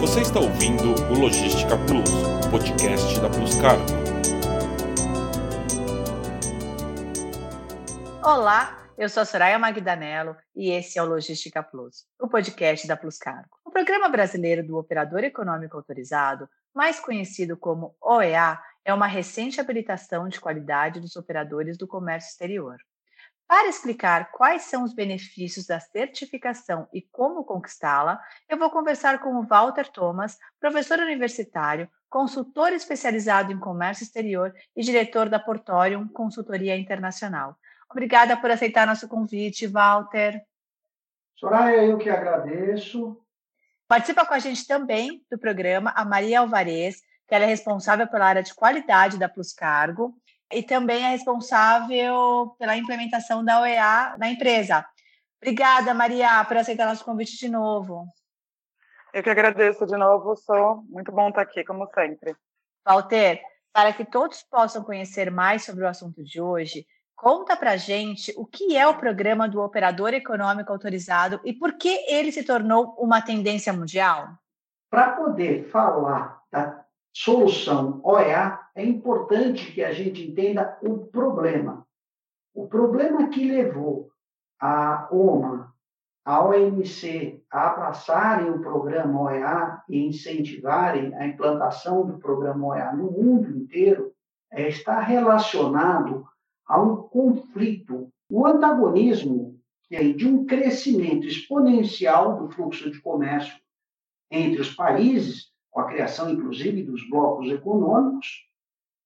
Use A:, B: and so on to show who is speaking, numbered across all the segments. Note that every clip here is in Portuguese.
A: Você está ouvindo o Logística Plus, podcast da Plus Cargo.
B: Olá, eu sou a Soraya Magdanello e esse é o Logística Plus, o podcast da Plus Cargo. O Programa Brasileiro do Operador Econômico Autorizado, mais conhecido como OEA, é uma recente habilitação de qualidade dos operadores do comércio exterior. Para explicar quais são os benefícios da certificação e como conquistá-la, eu vou conversar com o Walter Thomas, professor universitário, consultor especializado em comércio exterior e diretor da Portorium Consultoria Internacional. Obrigada por aceitar nosso convite, Walter.
C: Soraya, eu que agradeço.
B: Participa com a gente também do programa a Maria Alvarez, que ela é responsável pela área de qualidade da Plus Cargo e também é responsável pela implementação da OEA na empresa. Obrigada, Maria, por aceitar nosso convite de novo.
D: Eu que agradeço de novo, sou muito bom estar aqui, como sempre.
B: Walter, para que todos possam conhecer mais sobre o assunto de hoje, conta para gente o que é o programa do Operador Econômico Autorizado e por que ele se tornou uma tendência mundial.
C: Para poder falar da solução OEA, é importante que a gente entenda o problema. O problema que levou a OMA, a OMC a abraçarem o programa OEA e incentivarem a implantação do programa OEA no mundo inteiro é, está relacionado a um conflito, o um antagonismo de um crescimento exponencial do fluxo de comércio entre os países com a criação, inclusive, dos blocos econômicos,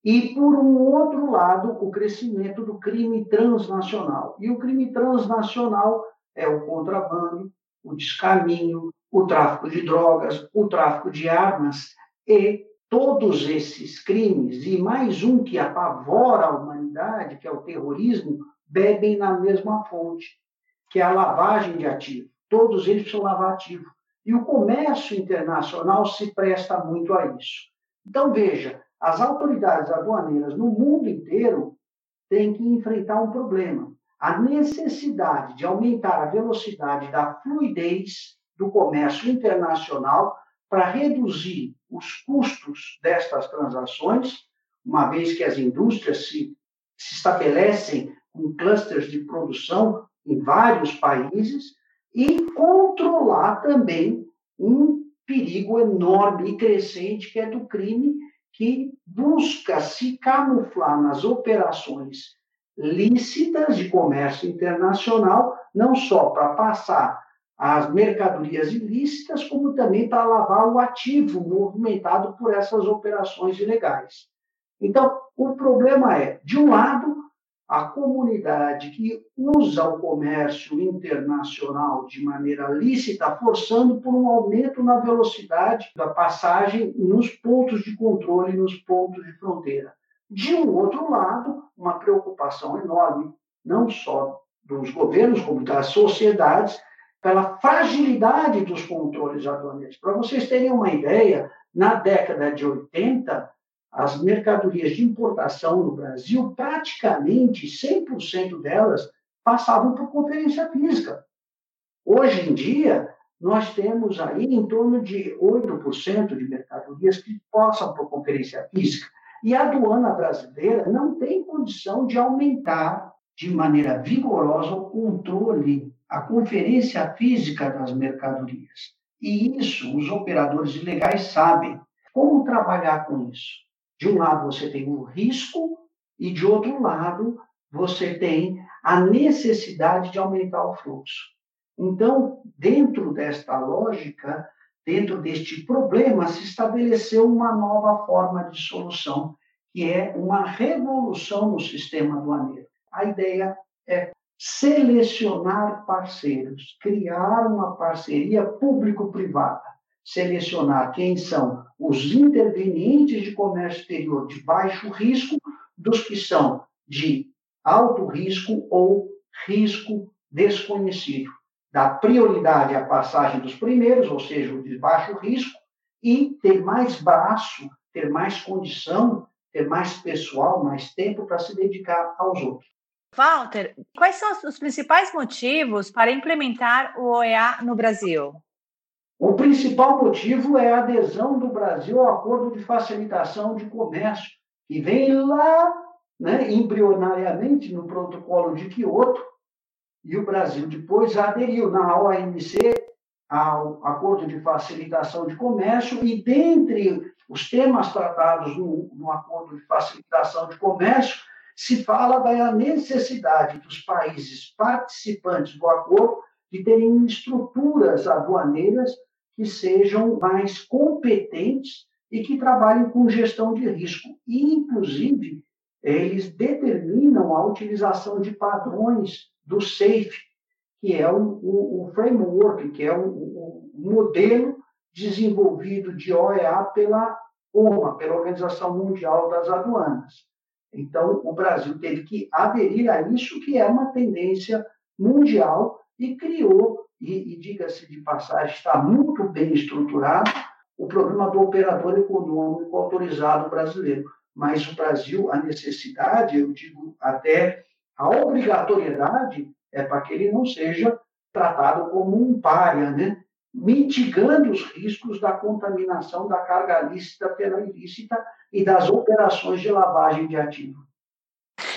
C: e, por um outro lado, o crescimento do crime transnacional. E o crime transnacional é o contrabando, o descaminho, o tráfico de drogas, o tráfico de armas e todos esses crimes, e mais um que apavora a humanidade, que é o terrorismo, bebem na mesma fonte, que é a lavagem de ativo. Todos eles precisam lavar ativo. E o comércio internacional se presta muito a isso. Então, veja, as autoridades aduaneiras no mundo inteiro têm que enfrentar um problema: a necessidade de aumentar a velocidade da fluidez do comércio internacional para reduzir os custos destas transações, uma vez que as indústrias se, se estabelecem com clusters de produção em vários países e controlar também um perigo enorme e crescente que é do crime que busca se camuflar nas operações lícitas de comércio internacional, não só para passar as mercadorias ilícitas, como também para lavar o ativo movimentado por essas operações ilegais. Então, o problema é, de um lado, a comunidade que usa o comércio internacional de maneira lícita, forçando por um aumento na velocidade da passagem nos pontos de controle, nos pontos de fronteira. De um outro lado, uma preocupação enorme, não só dos governos, como das sociedades, pela fragilidade dos controles aduaneiros. Para vocês terem uma ideia, na década de 80, as mercadorias de importação no Brasil, praticamente 100% delas passavam por conferência física. Hoje em dia, nós temos aí em torno de 8% de mercadorias que passam por conferência física. E a aduana brasileira não tem condição de aumentar de maneira vigorosa o controle, a conferência física das mercadorias. E isso os operadores ilegais sabem. Como trabalhar com isso? De um lado você tem o risco e de outro lado você tem a necessidade de aumentar o fluxo. Então, dentro desta lógica, dentro deste problema, se estabeleceu uma nova forma de solução, que é uma revolução no sistema aduaneiro. A ideia é selecionar parceiros, criar uma parceria público-privada, selecionar quem são os intervenientes de comércio exterior de baixo risco dos que são de alto risco ou risco desconhecido. Dar prioridade à passagem dos primeiros, ou seja, o de baixo risco, e ter mais braço, ter mais condição, ter mais pessoal, mais tempo para se dedicar aos outros.
B: Walter, quais são os principais motivos para implementar o OEA no Brasil?
C: O principal motivo é a adesão do Brasil ao Acordo de Facilitação de Comércio, que vem lá, né, embrionariamente, no protocolo de Quioto, e o Brasil depois aderiu na OMC ao Acordo de Facilitação de Comércio, e dentre os temas tratados no, no Acordo de Facilitação de Comércio, se fala da necessidade dos países participantes do acordo de terem estruturas aduaneiras que sejam mais competentes e que trabalhem com gestão de risco. E, inclusive, eles determinam a utilização de padrões do SAFE, que é o, framework, que é o, modelo desenvolvido de OEA pela OMA, pela Organização Mundial das Aduanas. Então, o Brasil teve que aderir a isso, que é uma tendência mundial, e criou e, e diga-se de passagem, está muito bem estruturado o programa do operador econômico autorizado brasileiro. Mas o Brasil, a necessidade, eu digo até a obrigatoriedade, é para que ele não seja tratado como um párea, né? mitigando os riscos da contaminação da carga lícita pela ilícita e das operações de lavagem de ativo.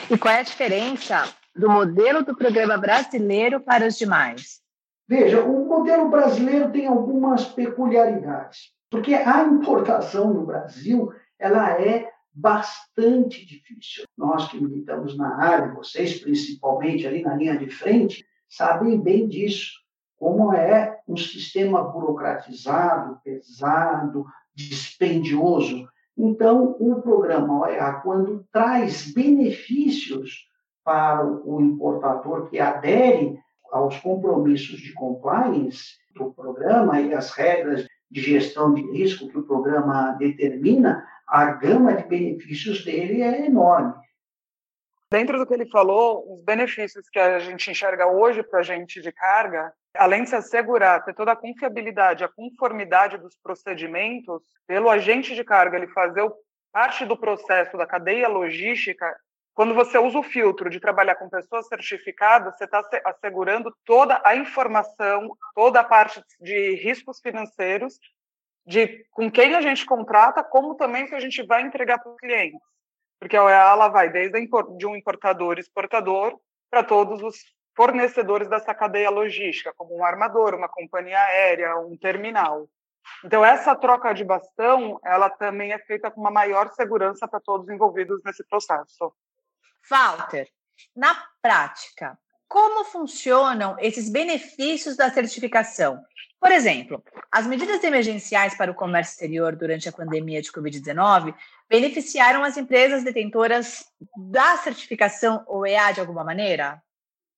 B: E qual é a diferença do modelo do programa brasileiro para os demais?
C: Veja, o modelo brasileiro tem algumas peculiaridades, porque a importação no Brasil ela é bastante difícil. Nós que militamos na área, vocês principalmente ali na linha de frente, sabem bem disso, como é um sistema burocratizado, pesado, dispendioso. Então, o programa OEA, quando traz benefícios para o importador que adere aos compromissos de compliance do programa e as regras de gestão de risco que o programa determina, a gama de benefícios dele é enorme.
D: Dentro do que ele falou, os benefícios que a gente enxerga hoje para a gente de carga, além de se assegurar, ter toda a confiabilidade, a conformidade dos procedimentos, pelo agente de carga ele fazer parte do processo da cadeia logística, quando você usa o filtro de trabalhar com pessoas certificadas, você está assegurando toda a informação, toda a parte de riscos financeiros, de com quem a gente contrata, como também que a gente vai entregar para os clientes. Porque a OEA ela vai desde de um importador, exportador, para todos os fornecedores dessa cadeia logística, como um armador, uma companhia aérea, um terminal. Então, essa troca de bastão, ela também é feita com uma maior segurança para todos envolvidos nesse processo.
B: Walter, na prática, como funcionam esses benefícios da certificação? Por exemplo, as medidas emergenciais para o comércio exterior durante a pandemia de Covid-19 beneficiaram as empresas detentoras da certificação OEA de alguma maneira?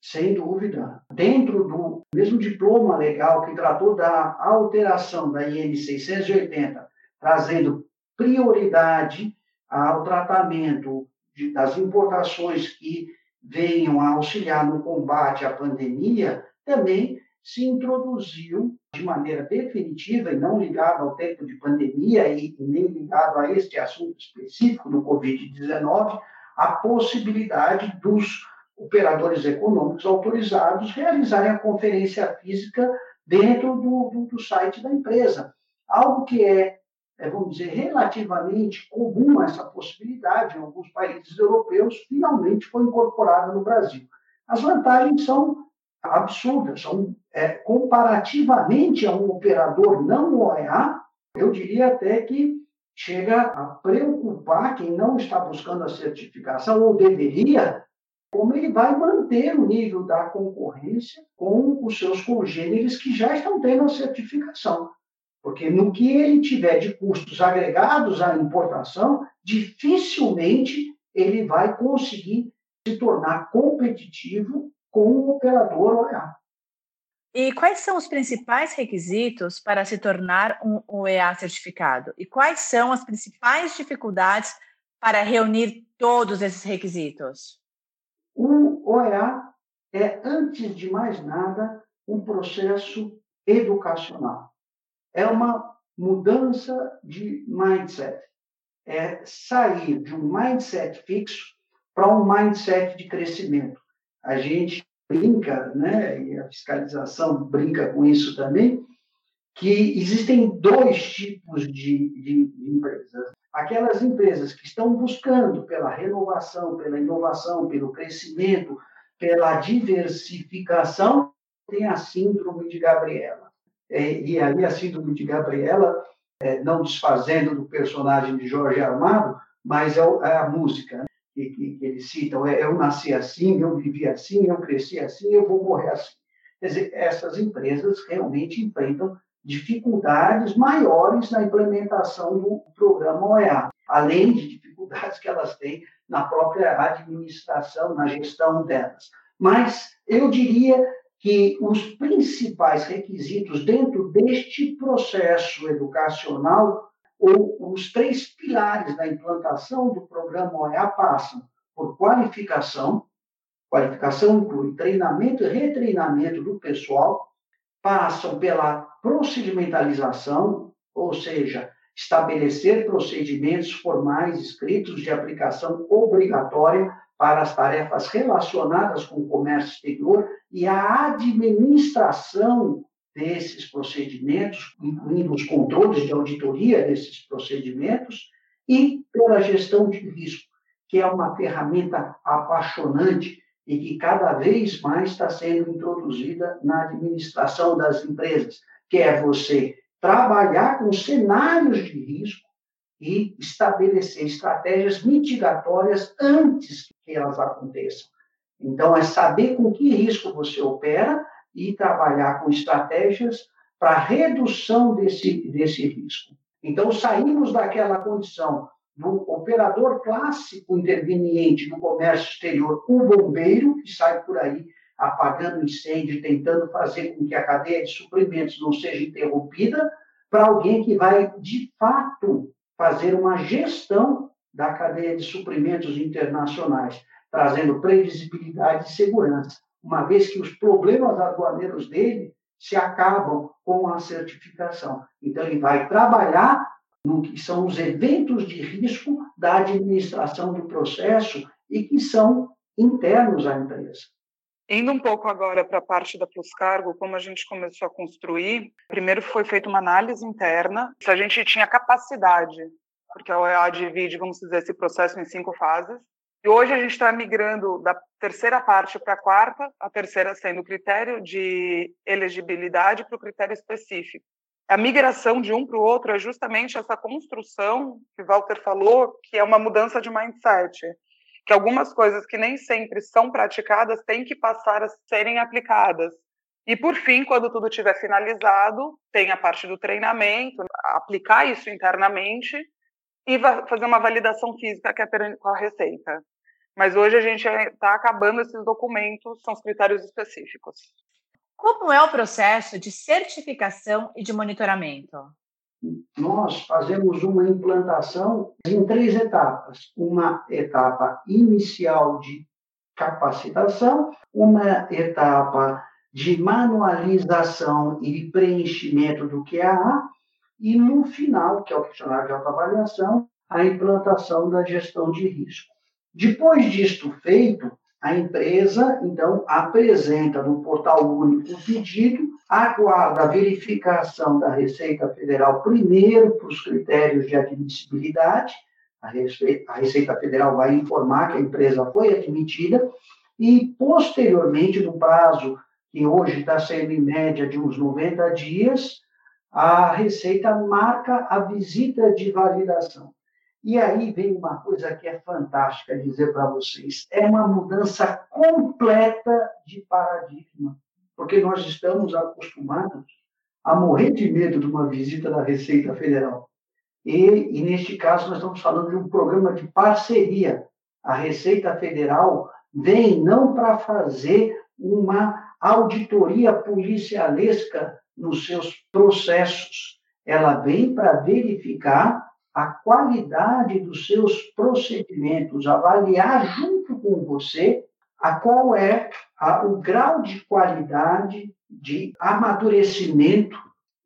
C: Sem dúvida. Dentro do mesmo diploma legal que tratou da alteração da IN 680, trazendo prioridade ao tratamento de, das importações que venham a auxiliar no combate à pandemia, também se introduziu de maneira definitiva e não ligado ao tempo de pandemia e nem ligado a este assunto específico do Covid-19, a possibilidade dos operadores econômicos autorizados realizarem a conferência física dentro do, do, do site da empresa. Algo que é é, vamos dizer, relativamente comum essa possibilidade em alguns países europeus, finalmente foi incorporada no Brasil. As vantagens são absurdas, são é, comparativamente a um operador não OEA, eu diria até que chega a preocupar quem não está buscando a certificação ou deveria, como ele vai manter o nível da concorrência com os seus congêneres que já estão tendo a certificação. Porque no que ele tiver de custos agregados à importação, dificilmente ele vai conseguir se tornar competitivo com o operador OEA.
B: E quais são os principais requisitos para se tornar um OEA certificado? E quais são as principais dificuldades para reunir todos esses requisitos?
C: O OEA é, antes de mais nada, um processo educacional é uma mudança de mindset. É sair de um mindset fixo para um mindset de crescimento. A gente brinca, né, e a fiscalização brinca com isso também, que existem dois tipos de, de, de empresas. Aquelas empresas que estão buscando pela renovação, pela inovação, pelo crescimento, pela diversificação, tem a síndrome de Gabriela. É, e aí a síndrome de Gabriela, é, não desfazendo do personagem de Jorge Armado, mas é, é a música né? que, que, eles citam. É, eu nasci assim, eu vivi assim, eu cresci assim, eu vou morrer assim. Quer dizer, essas empresas realmente enfrentam dificuldades maiores na implementação do programa OEA, além de dificuldades que elas têm na própria administração, na gestão delas. Mas eu diria que os principais requisitos dentro deste processo educacional, ou os três pilares da implantação do programa OEA passam por qualificação, qualificação inclui treinamento e retreinamento do pessoal, passam pela procedimentalização, ou seja, estabelecer procedimentos formais escritos de aplicação obrigatória para as tarefas relacionadas com o comércio exterior e a administração desses procedimentos, incluindo os controles de auditoria desses procedimentos, e pela gestão de risco, que é uma ferramenta apaixonante e que cada vez mais está sendo introduzida na administração das empresas, que é você trabalhar com cenários de risco e estabelecer estratégias mitigatórias antes que elas aconteçam. Então, é saber com que risco você opera e trabalhar com estratégias para redução desse, desse risco. Então, saímos daquela condição do operador clássico interveniente no comércio exterior, o bombeiro, que sai por aí apagando incêndio, tentando fazer com que a cadeia de suprimentos não seja interrompida, para alguém que vai, de fato, fazer uma gestão da cadeia de suprimentos internacionais, trazendo previsibilidade e segurança, uma vez que os problemas aduaneiros dele se acabam com a certificação. Então, ele vai trabalhar no que são os eventos de risco da administração do processo e que são internos à empresa.
D: Indo um pouco agora para a parte da Plus Cargo, como a gente começou a construir, primeiro foi feita uma análise interna, se a gente tinha capacidade, porque a OEA divide, vamos dizer, esse processo em cinco fases, e hoje a gente está migrando da terceira parte para a quarta, a terceira sendo o critério de elegibilidade para o critério específico. A migração de um para o outro é justamente essa construção que Walter falou, que é uma mudança de mindset que algumas coisas que nem sempre são praticadas têm que passar a serem aplicadas. E, por fim, quando tudo estiver finalizado, tem a parte do treinamento, aplicar isso internamente e fazer uma validação física que é com a receita. Mas hoje a gente está acabando esses documentos, são os critérios específicos.
B: Como é o processo de certificação e de monitoramento?
C: Nós fazemos uma implantação em três etapas. Uma etapa inicial de capacitação, uma etapa de manualização e preenchimento do QAA, e no final, que é o questionário de autoavaliação, a implantação da gestão de risco. Depois disto feito, a empresa, então, apresenta no portal único o pedido aguarda a verificação da Receita Federal primeiro para os critérios de admissibilidade, a Receita, a Receita Federal vai informar que a empresa foi admitida, e posteriormente, no prazo que hoje está sendo em média de uns 90 dias, a Receita marca a visita de validação. E aí vem uma coisa que é fantástica dizer para vocês: é uma mudança completa de paradigma porque nós estamos acostumados a morrer de medo de uma visita da Receita Federal. E, e, neste caso, nós estamos falando de um programa de parceria. A Receita Federal vem não para fazer uma auditoria policialesca nos seus processos, ela vem para verificar a qualidade dos seus procedimentos, avaliar junto com você a qual é a, o grau de qualidade, de amadurecimento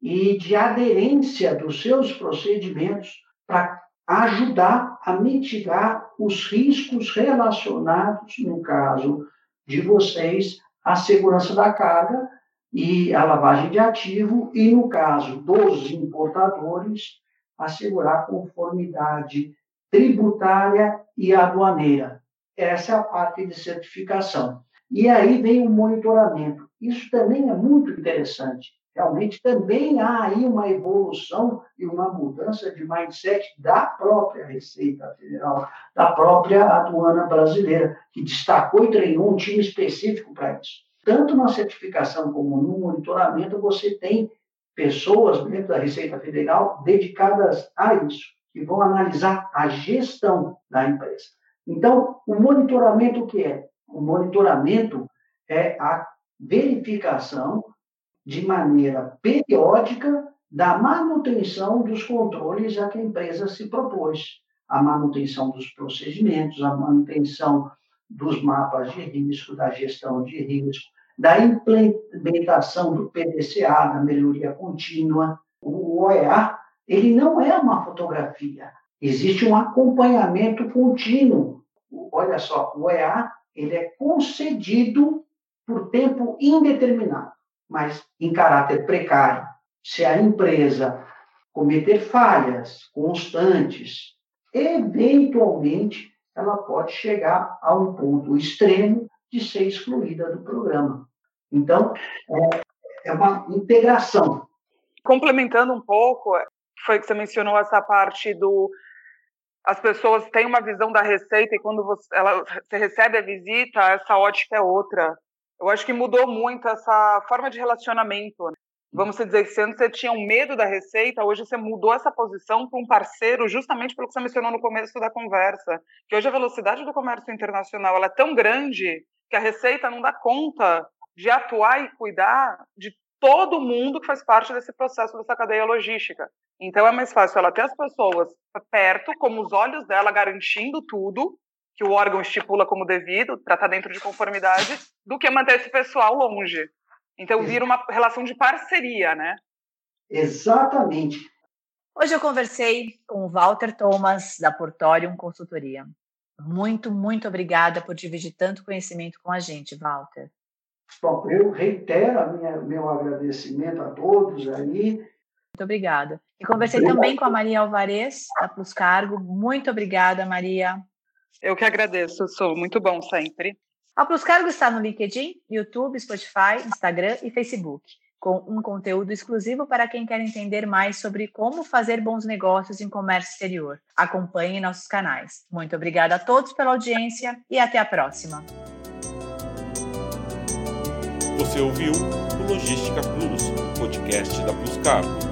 C: e de aderência dos seus procedimentos para ajudar a mitigar os riscos relacionados, no caso de vocês, à segurança da carga e a lavagem de ativo, e no caso dos importadores, assegurar conformidade tributária e aduaneira. Essa é a parte de certificação. E aí vem o monitoramento. Isso também é muito interessante. Realmente também há aí uma evolução e uma mudança de mindset da própria Receita Federal, da própria aduana brasileira, que destacou e treinou um time específico para isso. Tanto na certificação como no monitoramento, você tem pessoas dentro da Receita Federal dedicadas a isso, que vão analisar a gestão da empresa. Então, o monitoramento o que é? O monitoramento é a verificação de maneira periódica da manutenção dos controles a que a empresa se propôs, a manutenção dos procedimentos, a manutenção dos mapas de risco, da gestão de risco, da implementação do PDCA, da melhoria contínua. O OEA, ele não é uma fotografia, existe um acompanhamento contínuo. Olha só, o OEA, ele é concedido por tempo indeterminado mas em caráter precário. Se a empresa cometer falhas constantes, eventualmente ela pode chegar a um ponto extremo de ser excluída do programa. Então, é, é uma integração.
D: Complementando um pouco, foi que você mencionou essa parte do as pessoas têm uma visão da receita e quando você, ela, você recebe a visita, essa ótica é outra. Eu acho que mudou muito essa forma de relacionamento. Né? Vamos dizer que antes você tinha um medo da receita, hoje você mudou essa posição para um parceiro justamente pelo que você mencionou no começo da conversa, que hoje a velocidade do comércio internacional é tão grande que a receita não dá conta de atuar e cuidar de todo mundo que faz parte desse processo dessa cadeia logística. Então é mais fácil ela ter as pessoas perto, como os olhos dela, garantindo tudo, que o órgão estipula como devido, para estar dentro de conformidade, do que manter esse pessoal longe. Então vira uma relação de parceria, né?
C: Exatamente.
B: Hoje eu conversei com o Walter Thomas, da Portorium Consultoria. Muito, muito obrigada por dividir tanto conhecimento com a gente, Walter.
C: Bom, eu reitero minha, meu agradecimento a todos aí.
B: Muito obrigada. E conversei Obrigado. também com a Maria Alvarez, da Plus Cargo. Muito obrigada, Maria.
D: Eu que agradeço, sou muito bom sempre.
B: A Plus Cargo está no LinkedIn, YouTube, Spotify, Instagram e Facebook, com um conteúdo exclusivo para quem quer entender mais sobre como fazer bons negócios em comércio exterior. Acompanhe nossos canais. Muito obrigada a todos pela audiência e até a próxima.
A: Você ouviu o Logística Plus, podcast da Plus Cargo.